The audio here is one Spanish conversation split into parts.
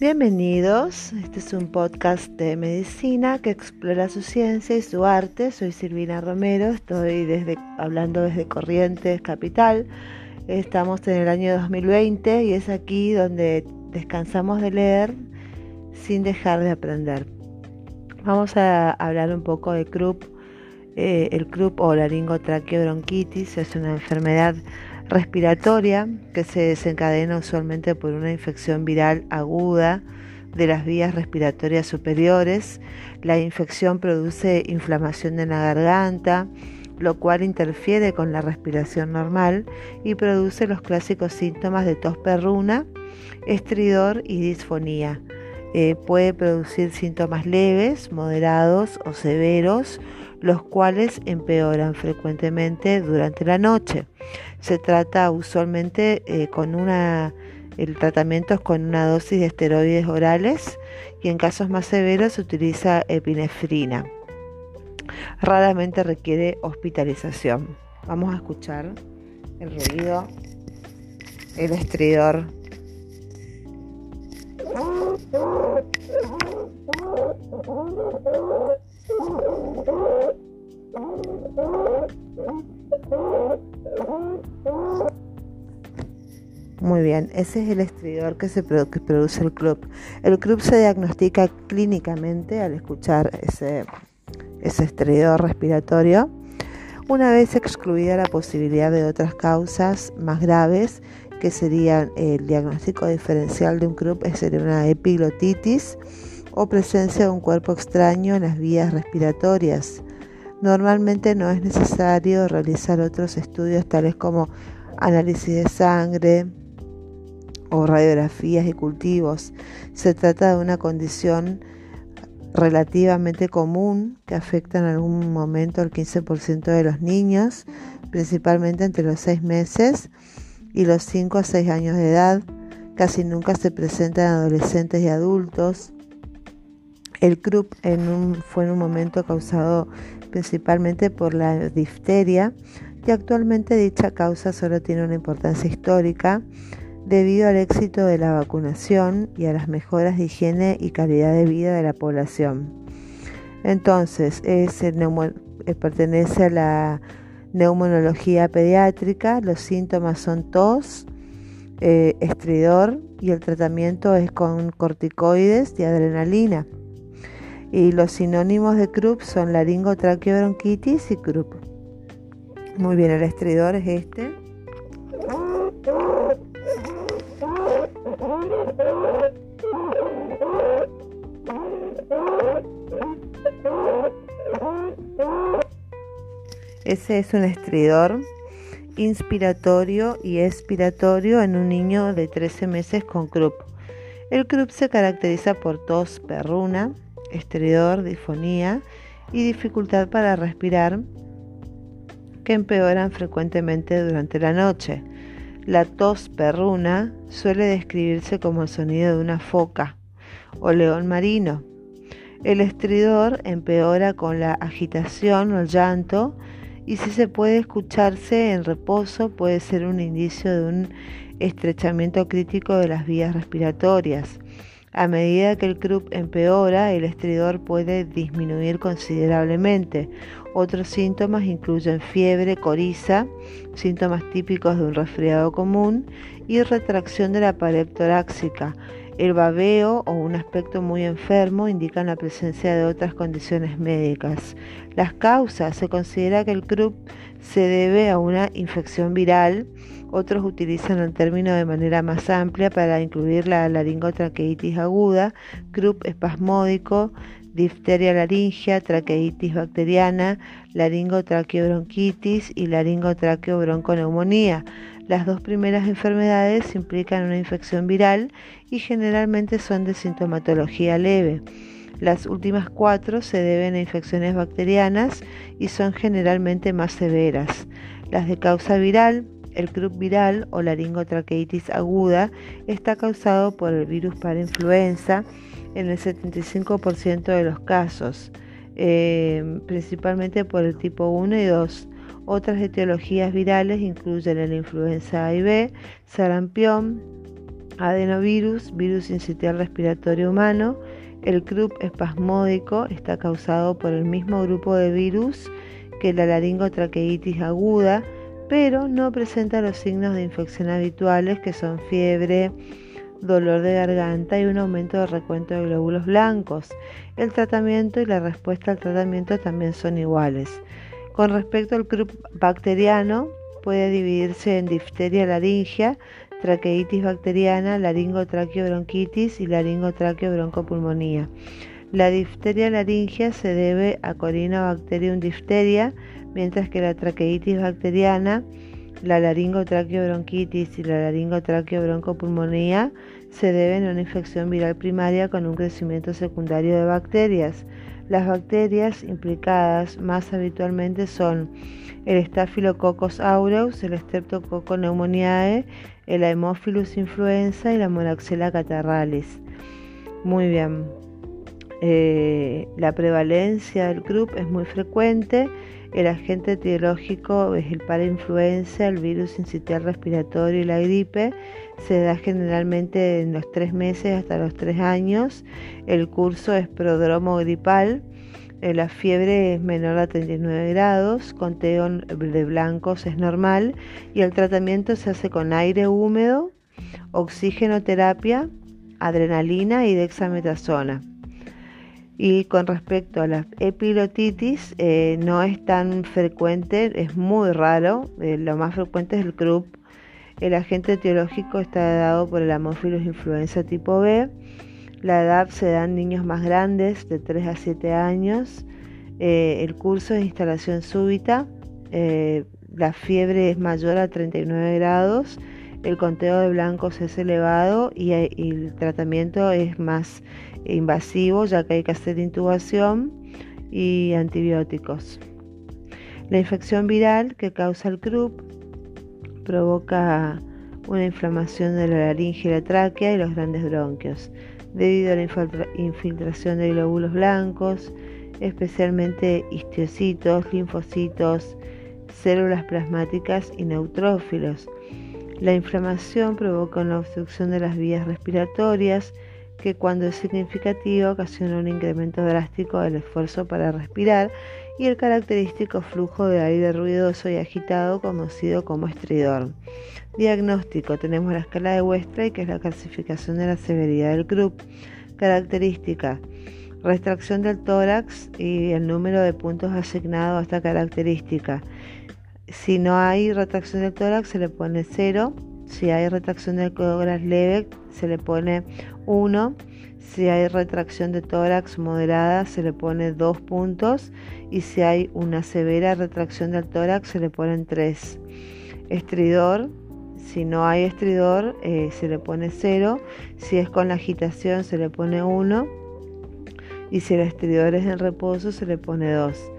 Bienvenidos, este es un podcast de medicina que explora su ciencia y su arte. Soy Silvina Romero, estoy desde, hablando desde Corrientes Capital. Estamos en el año 2020 y es aquí donde descansamos de leer sin dejar de aprender. Vamos a hablar un poco de CRUP. Eh, el CRUP o laringotraqueobronquitis es una enfermedad respiratoria que se desencadena usualmente por una infección viral aguda de las vías respiratorias superiores. La infección produce inflamación de la garganta, lo cual interfiere con la respiración normal y produce los clásicos síntomas de tos perruna, estridor y disfonía. Eh, puede producir síntomas leves, moderados o severos, los cuales empeoran frecuentemente durante la noche. Se trata usualmente eh, con una, el tratamiento es con una dosis de esteroides orales y en casos más severos se utiliza epinefrina. Raramente requiere hospitalización. Vamos a escuchar el ruido, el estridor muy bien, ese es el estridor que, produce el club. El club se diagnostica clínicamente al escuchar ese, ese estridor respiratorio. Una vez excluida la posibilidad de otras causas más graves, que serían el diagnóstico diferencial de un club, sería una epiglotitis o presencia de un cuerpo extraño en las vías respiratorias. Normalmente no es necesario realizar otros estudios tales como análisis de sangre o radiografías y cultivos. Se trata de una condición relativamente común que afecta en algún momento al 15% de los niños, principalmente entre los 6 meses y los 5 a 6 años de edad. Casi nunca se presenta en adolescentes y adultos. El CRUP fue en un momento causado principalmente por la difteria y actualmente dicha causa solo tiene una importancia histórica debido al éxito de la vacunación y a las mejoras de higiene y calidad de vida de la población. Entonces, eh, pertenece a la neumonología pediátrica, los síntomas son tos, eh, estridor y el tratamiento es con corticoides y adrenalina. Y los sinónimos de Krupp son laringotraqueobronquitis y Krupp. Muy bien, el estridor es este. Ese es un estridor inspiratorio y expiratorio en un niño de 13 meses con Krupp. El Krupp se caracteriza por tos perruna, estridor, difonía y dificultad para respirar que empeoran frecuentemente durante la noche. La tos perruna suele describirse como el sonido de una foca o león marino. El estridor empeora con la agitación o el llanto y si se puede escucharse en reposo puede ser un indicio de un estrechamiento crítico de las vías respiratorias. A medida que el croup empeora, el estridor puede disminuir considerablemente. Otros síntomas incluyen fiebre, coriza, síntomas típicos de un resfriado común y retracción de la pared torácica. El babeo o un aspecto muy enfermo indican la presencia de otras condiciones médicas. Las causas se considera que el CRUP se debe a una infección viral. Otros utilizan el término de manera más amplia para incluir la laringotraqueitis aguda, CRUP espasmódico, difteria laringea, traqueitis bacteriana, laringotraqueobronquitis y laringotraqueobronconeumonía. Las dos primeras enfermedades implican una infección viral y generalmente son de sintomatología leve. Las últimas cuatro se deben a infecciones bacterianas y son generalmente más severas. Las de causa viral, el croup viral o laringotraqueitis aguda está causado por el virus para influenza en el 75% de los casos, eh, principalmente por el tipo 1 y 2. Otras etiologías virales incluyen la influenza A y B, sarampión, adenovirus, virus incitial respiratorio humano. El croup espasmódico está causado por el mismo grupo de virus que la laringotraqueitis aguda, pero no presenta los signos de infección habituales que son fiebre, dolor de garganta y un aumento de recuento de glóbulos blancos. El tratamiento y la respuesta al tratamiento también son iguales. Con respecto al croup bacteriano, puede dividirse en difteria laringia, traqueitis bacteriana, laringotraqueobronquitis y laringotraqueobroncopulmonía. La difteria laringia se debe a Corynebacterium difteria, mientras que la traqueitis bacteriana, la laringotraqueobronquitis y la laringotraqueobroncopulmonía se deben a una infección viral primaria con un crecimiento secundario de bacterias. Las bacterias implicadas más habitualmente son el Staphylococcus aureus, el Streptococcus pneumoniae, el Haemophilus influenza y la Moraxella catarralis. Muy bien. Eh, la prevalencia del CRUP es muy frecuente. El agente etiológico es el parainfluenza, el virus incitial respiratorio y la gripe. Se da generalmente en los tres meses hasta los tres años. El curso es prodromo gripal eh, la fiebre es menor a 39 grados, conteo de blancos es normal y el tratamiento se hace con aire húmedo, oxigenoterapia, adrenalina y dexametasona. Y con respecto a la epilotitis, eh, no es tan frecuente, es muy raro. Eh, lo más frecuente es el CRUP. El agente etiológico está dado por el Haemophilus influenza tipo B la edad se da en niños más grandes, de 3 a 7 años. Eh, el curso de instalación súbita. Eh, la fiebre es mayor a 39 grados. El conteo de blancos es elevado y, y el tratamiento es más invasivo ya que hay que hacer intubación y antibióticos. La infección viral que causa el CRUP provoca una inflamación de la laringe y la tráquea y los grandes bronquios debido a la infiltración de glóbulos blancos, especialmente histiocitos, linfocitos, células plasmáticas y neutrófilos. La inflamación provoca una obstrucción de las vías respiratorias que cuando es significativa ocasiona un incremento drástico del esfuerzo para respirar y el característico flujo de aire ruidoso y agitado conocido como estridor. Diagnóstico. Tenemos la escala de Westra que es la clasificación de la severidad del CRUP. Característica. Restracción del tórax y el número de puntos asignados a esta característica. Si no hay retracción del tórax se le pone 0. Si hay retracción del tórax leve se le pone 1. Si hay retracción de tórax moderada se le pone 2 puntos. Y si hay una severa retracción del tórax se le ponen 3. Estridor si no hay estridor, eh, se le pone 0. Si es con la agitación, se le pone 1. Y si el estridor es en reposo, se le pone 2.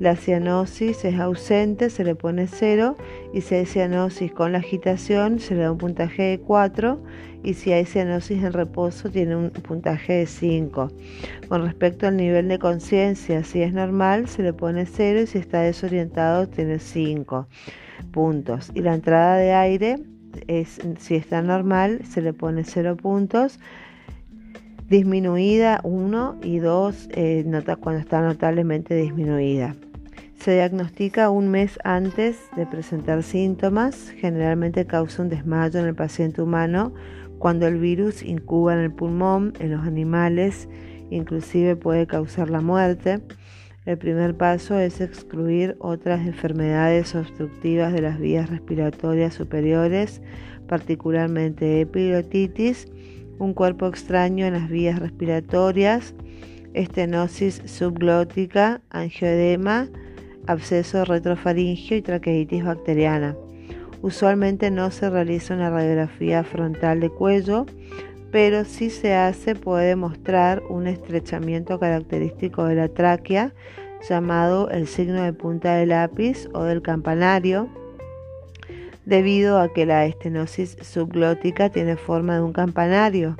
La cianosis es ausente, se le pone 0. Y si hay cianosis con la agitación, se le da un puntaje de 4. Y si hay cianosis en reposo, tiene un puntaje de 5. Con respecto al nivel de conciencia, si es normal, se le pone 0. Y si está desorientado, tiene 5 puntos. Y la entrada de aire es, si está normal, se le pone 0 puntos. Disminuida 1 y 2 eh, cuando está notablemente disminuida. Se diagnostica un mes antes de presentar síntomas. Generalmente causa un desmayo en el paciente humano cuando el virus incuba en el pulmón, en los animales, inclusive puede causar la muerte. El primer paso es excluir otras enfermedades obstructivas de las vías respiratorias superiores, particularmente epilotitis, un cuerpo extraño en las vías respiratorias, estenosis subglótica, angioedema, absceso retrofaringio y traqueitis bacteriana. Usualmente no se realiza una radiografía frontal de cuello, pero si se hace puede mostrar un estrechamiento característico de la tráquea llamado el signo de punta de lápiz o del campanario debido a que la estenosis subglótica tiene forma de un campanario.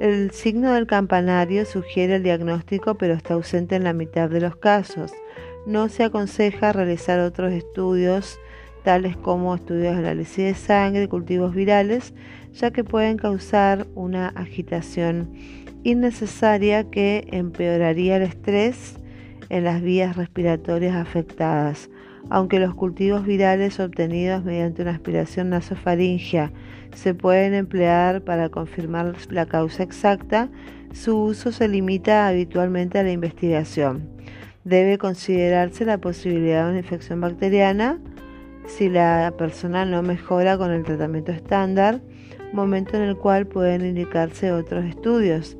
El signo del campanario sugiere el diagnóstico pero está ausente en la mitad de los casos. No se aconseja realizar otros estudios tales como estudios de análisis de sangre, cultivos virales, ya que pueden causar una agitación innecesaria que empeoraría el estrés en las vías respiratorias afectadas. Aunque los cultivos virales obtenidos mediante una aspiración nasofaringea se pueden emplear para confirmar la causa exacta, su uso se limita habitualmente a la investigación. Debe considerarse la posibilidad de una infección bacteriana si la persona no mejora con el tratamiento estándar, momento en el cual pueden indicarse otros estudios.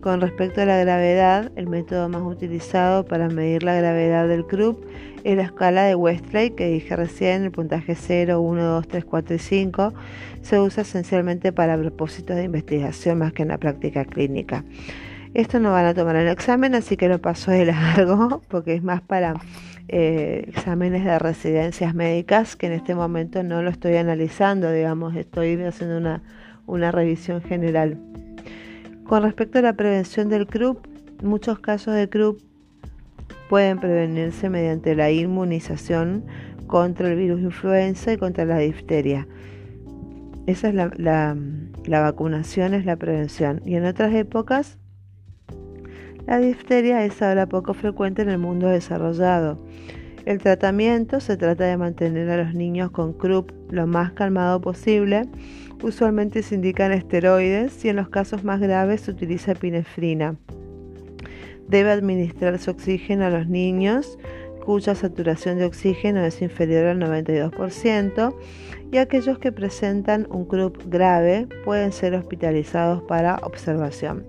Con respecto a la gravedad, el método más utilizado para medir la gravedad del CRUP es la escala de Westlake que dije recién, el puntaje 0, 1, 2, 3, 4 y 5. Se usa esencialmente para propósitos de investigación más que en la práctica clínica. Esto no van a tomar el examen, así que lo paso de largo porque es más para eh, exámenes de residencias médicas que en este momento no lo estoy analizando, digamos, estoy haciendo una, una revisión general. Con respecto a la prevención del CRUP, muchos casos de CRUP pueden prevenirse mediante la inmunización contra el virus influenza y contra la difteria. Esa es la, la, vacunación, es la prevención. Y en otras épocas, la difteria es ahora poco frecuente en el mundo desarrollado. El tratamiento se trata de mantener a los niños con CRUP lo más calmado posible Usualmente se indican esteroides y en los casos más graves se utiliza epinefrina. Debe administrarse oxígeno a los niños cuya saturación de oxígeno es inferior al 92% y aquellos que presentan un CRUP grave pueden ser hospitalizados para observación.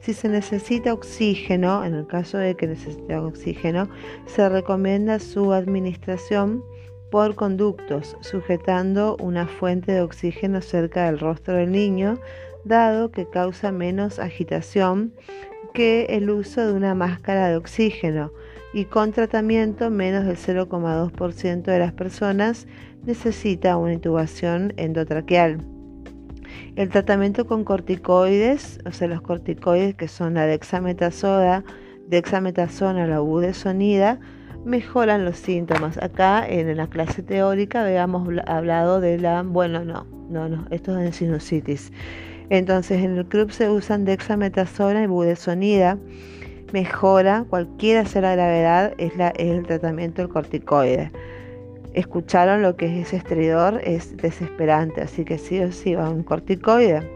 Si se necesita oxígeno, en el caso de que necesite oxígeno, se recomienda su administración por conductos, sujetando una fuente de oxígeno cerca del rostro del niño, dado que causa menos agitación que el uso de una máscara de oxígeno y con tratamiento menos del 0,2% de las personas necesita una intubación endotraqueal. El tratamiento con corticoides, o sea, los corticoides que son la dexametasona, dexametasona, la budesonida, mejoran los síntomas. Acá en la clase teórica habíamos hablado de la, bueno, no, no, no, esto es de sinusitis. Entonces en el club se usan dexametasona y budesonida. Mejora, cualquiera sea la gravedad, es, el tratamiento del corticoide. Escucharon lo que es estridor, es desesperante, así que sí o sí va un corticoide.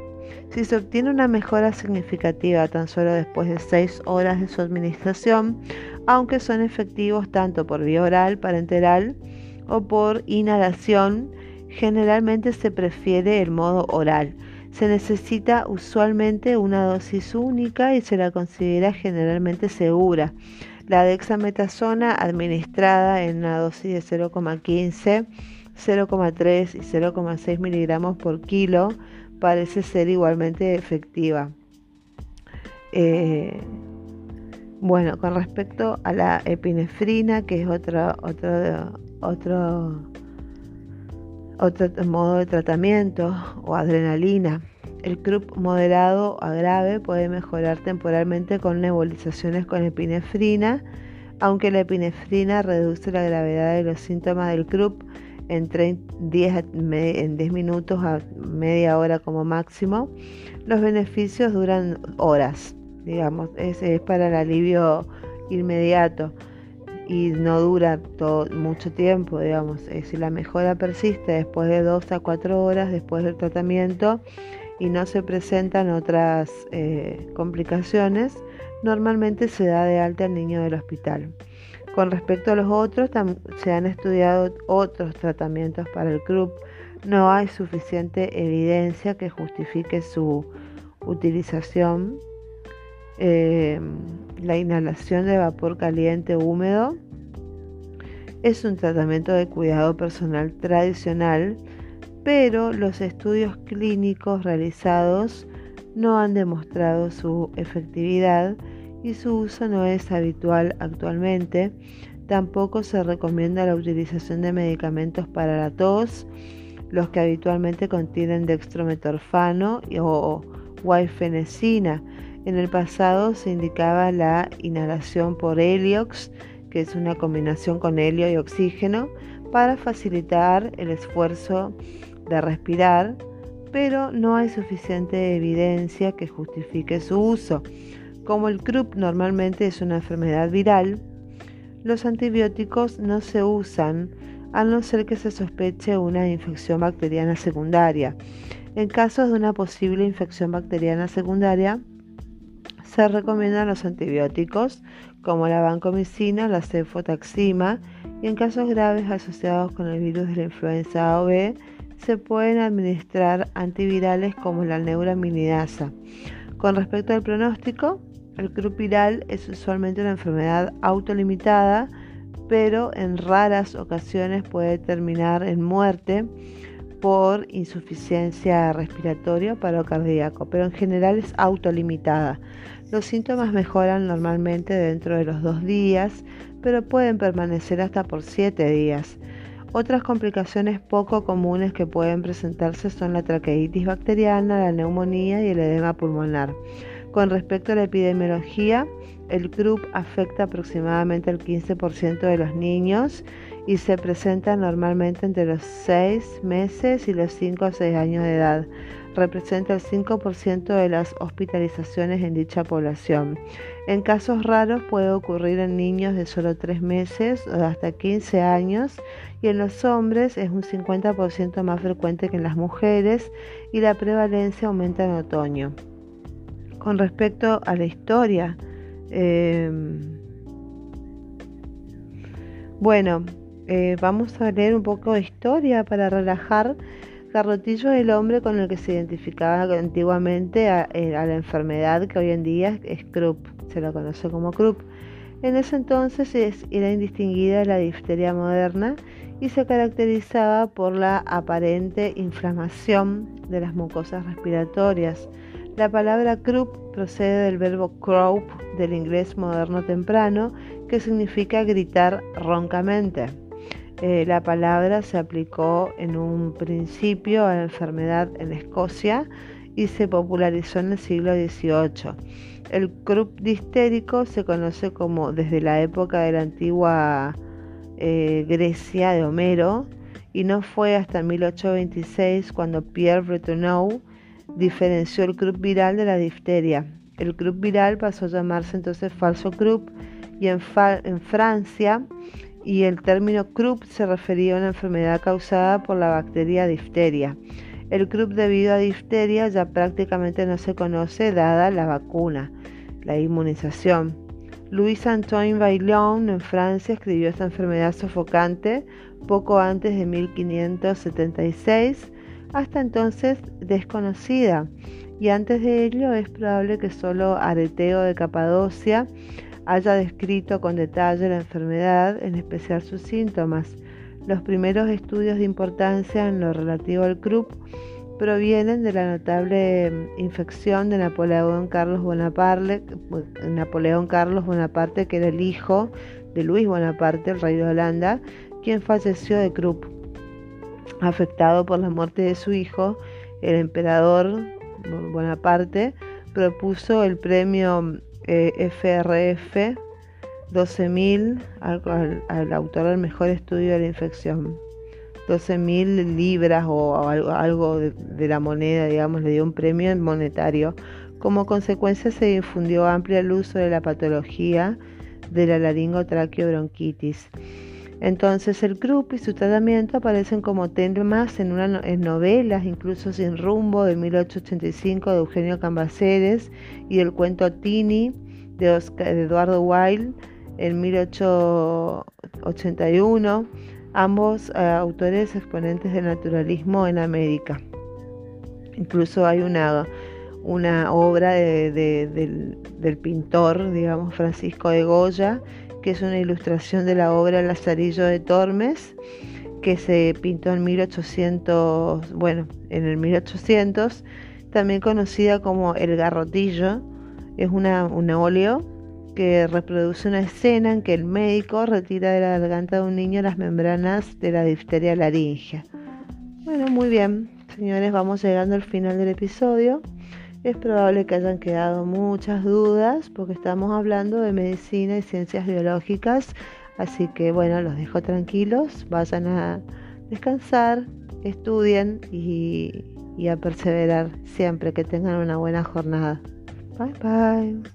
Si se obtiene una mejora significativa tan solo después de 6 horas de su administración, aunque son efectivos tanto por vía oral, parenteral o por inhalación, generalmente se prefiere el modo oral. Se necesita usualmente una dosis única y se la considera generalmente segura. La dexametasona administrada en una dosis de 0,15, 0,3 y 0,6 miligramos por kilo parece ser igualmente efectiva. Eh, bueno, con respecto a la epinefrina, que es otro, otro, otro modo de tratamiento, o adrenalina, el CRUP moderado a grave puede mejorar temporalmente con nebulizaciones con epinefrina, aunque la epinefrina reduce la gravedad de los síntomas del CRUP en 10, en 10 minutos a media hora como máximo. Los beneficios duran horas, digamos, es, es para el alivio inmediato y no dura todo, mucho tiempo, digamos. Si la mejora persiste después de 2 a 4 horas después del tratamiento y no se presentan otras eh, complicaciones, normalmente se da de alta al niño del hospital. Con respecto a los otros, se han estudiado otros tratamientos para el CRUP. No hay suficiente evidencia que justifique su utilización. Em, la inhalación de vapor caliente húmedo es un tratamiento de cuidado personal tradicional, pero los estudios clínicos realizados no han demostrado su efectividad y su uso no es habitual actualmente. Tampoco se recomienda la utilización de medicamentos para la tos, los que habitualmente contienen dextrometorfano o guaifenesina. En el pasado se indicaba la inhalación por heliox, que es una combinación con helio y oxígeno, para facilitar el esfuerzo de respirar, pero no hay suficiente evidencia que justifique su uso. Como el croup normalmente es una enfermedad viral, los antibióticos no se usan a no ser que se sospeche una infección bacteriana secundaria. En casos de una posible infección bacteriana secundaria, se recomiendan los antibióticos como la vancomicina, la cefotaxima y en casos graves asociados con el virus de la influenza A o B se pueden administrar antivirales como la neuraminidasa. Con respecto al pronóstico, el croup viral es usualmente una enfermedad autolimitada, pero en raras ocasiones puede terminar en muerte por insuficiencia respiratoria o paro cardíaco, pero en general es autolimitada. Los síntomas mejoran normalmente dentro de los dos días, pero pueden permanecer hasta por siete días. Otras complicaciones poco comunes que pueden presentarse son la traqueitis bacteriana, la neumonía y el edema pulmonar. Con respecto a la epidemiología, el CRUP afecta aproximadamente al 15% de los niños y se presenta normalmente entre los 6 meses y los 5 o 6 años de edad. Representa el 5% de las hospitalizaciones en dicha población. En casos raros puede ocurrir en niños de solo 3 meses o hasta 15 años y en los hombres es un 50% más frecuente que en las mujeres y la prevalencia aumenta en otoño. Con respecto a la historia, eh, bueno, eh, vamos a leer un poco de historia para relajar. Garrotillo es el hombre con el que se identificaba antiguamente eh, a, la enfermedad que hoy en día es Krupp, se lo conoce como Krupp. En ese entonces era indistinguida la difteria moderna y se caracterizaba por la aparente inflamación de las mucosas respiratorias. La palabra Krupp procede del verbo crow del inglés moderno temprano, que significa gritar roncamente. Eh, la palabra se aplicó en un principio a la enfermedad en Escocia y se popularizó en el siglo XVIII. El croup distérico se conoce como desde la época de la antigua eh, Grecia de Homero y no fue hasta 1826 cuando Pierre Bretonneau diferenció el croup viral de la difteria. El croup viral pasó a llamarse entonces falso croup y en Francia y el término Krupp se refería a una enfermedad causada por la bacteria difteria. El Krupp debido a difteria ya prácticamente no se conoce dada la vacuna, la inmunización. Louis Antoine Baillon en Francia escribió esta enfermedad sofocante poco antes de 1576, hasta entonces desconocida, y antes de ello es probable que solo Areteo de Capadocia haya descrito con detalle la enfermedad, en especial sus síntomas. Los primeros estudios de importancia en lo relativo al Krupp provienen de la notable mm, infección de Napoleón Carlos Bonaparte, Napoleón Carlos Bonaparte, que era el hijo de Luis Bonaparte, el rey de Holanda, quien falleció de Krupp. Afectado por la muerte de su hijo, el emperador Bonaparte propuso el premio FRF 12.000 al, autor del mejor estudio de la infección. 12.000 libras o algo, de, la moneda, digamos, le dio un premio monetario. Como consecuencia se difundió amplio el uso de la patología de la laringotraqueobronquitis. Entonces el CRUP y su tratamiento aparecen como temas en, una, en novelas, incluso Sin Rumbo de 1885 de Eugenio Cambaceres y el cuento Tini de, Eduardo Wilde en 1881, ambos eh, autores exponentes del naturalismo en América. Incluso hay una, una obra del, del pintor, digamos, Francisco de Goya, que es una ilustración de la obra Lazarillo de Tormes, que se pintó en 1800, bueno, en el 1800, también conocida como El Garrotillo, es una, un óleo que reproduce una escena en que el médico retira de la garganta de un niño las membranas de la difteria laringea. Bueno, muy bien, señores, vamos llegando al final del episodio. Es probable que hayan quedado muchas dudas porque estamos hablando de medicina y ciencias biológicas Así que bueno, los dejo tranquilos, vayan a descansar, estudien y, a perseverar siempre, que tengan una buena jornada. Bye bye.